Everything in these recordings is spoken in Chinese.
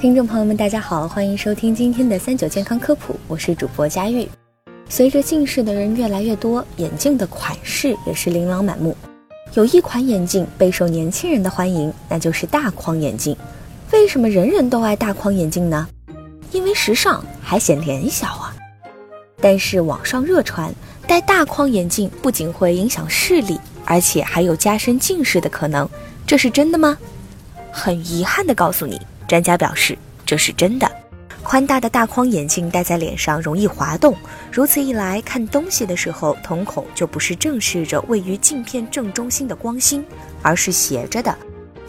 听众朋友们，大家好，欢迎收听今天的三九健康科普，我是主播佳玉。随着近视的人越来越多，眼镜的款式也是琳琅满目。有一款眼镜备受年轻人的欢迎，那就是大框眼镜。为什么人人都爱大框眼镜呢？因为时尚，还显脸小啊。但是网上热传戴大框眼镜不仅会影响视力，而且还有加深近视的可能，这是真的吗？很遗憾地告诉你。专家表示，这是真的。宽大的大框眼镜戴在脸上容易滑动，如此一来，看东西的时候，瞳孔就不是正视着位于镜片正中心的光心，而是斜着的，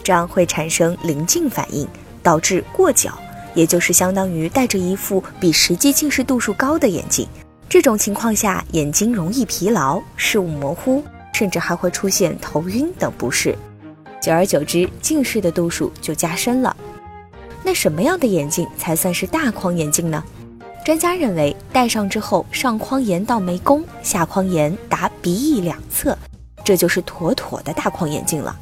这样会产生临近反应，导致过角，也就是相当于戴着一副比实际近视度数高的眼镜。这种情况下，眼睛容易疲劳、视物模糊，甚至还会出现头晕等不适。久而久之，近视的度数就加深了。那什么样的眼镜才算是大框眼镜呢？专家认为，戴上之后上框沿到眉弓，下框沿达鼻翼两侧，这就是妥妥的大框眼镜了。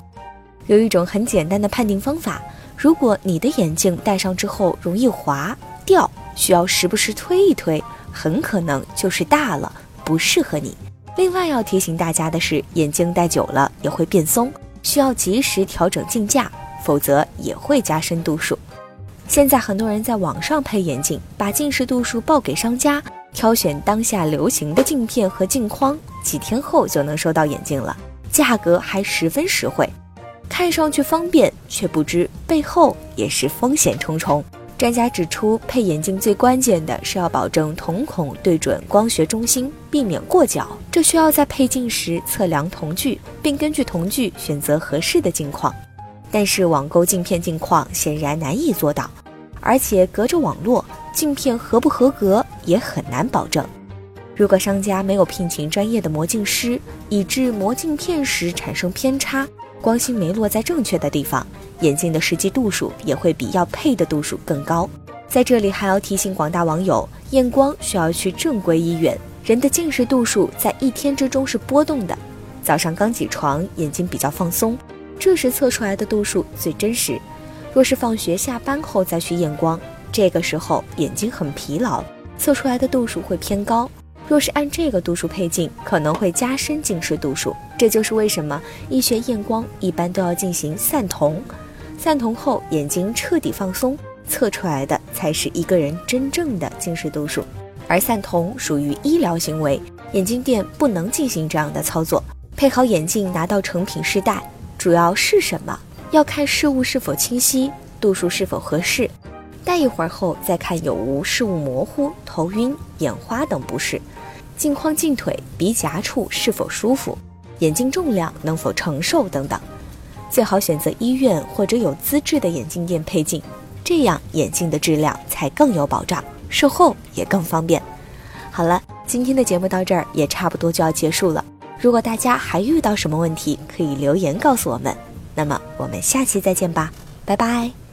有一种很简单的判定方法：如果你的眼镜戴上之后容易滑掉，需要时不时推一推，很可能就是大了，不适合你。另外要提醒大家的是，眼镜戴久了也会变松，需要及时调整镜架，否则也会加深度数。现在很多人在网上配眼镜，把近视度数报给商家，挑选当下流行的镜片和镜框，几天后就能收到眼镜了，价格还十分实惠，看上去方便，却不知背后也是风险重重。专家指出，配眼镜最关键的是要保证瞳孔对准光学中心，避免过角。这需要在配镜时测量瞳距，并根据瞳距选择合适的镜框。但是网购镜片镜框显然难以做到，而且隔着网络，镜片合不合格也很难保证。如果商家没有聘请专业的磨镜师，以致磨镜片时产生偏差，光芯没落在正确的地方，眼镜的实际度数也会比要配的度数更高。在这里还要提醒广大网友，验光需要去正规医院。人的近视度数在一天之中是波动的，早上刚起床，眼睛比较放松。这时测出来的度数最真实。若是放学下班后再去验光，这个时候眼睛很疲劳，测出来的度数会偏高。若是按这个度数配镜，可能会加深近视度数。这就是为什么医学验光一般都要进行散瞳。散瞳后，眼睛彻底放松，测出来的才是一个人真正的近视度数。而散瞳属于医疗行为，眼镜店不能进行这样的操作。配好眼镜，拿到成品试戴。主要是什么？要看视物是否清晰，度数是否合适。戴一会儿后，再看有无视物模糊、头晕、眼花等不适。镜框、镜腿、鼻夹处是否舒服，眼镜重量能否承受等等。最好选择医院或者有资质的眼镜店配镜，这样眼镜的质量才更有保障，售后也更方便。好了，今天的节目到这儿也差不多就要结束了。如果大家还遇到什么问题，可以留言告诉我们。那么我们下期再见吧，拜拜。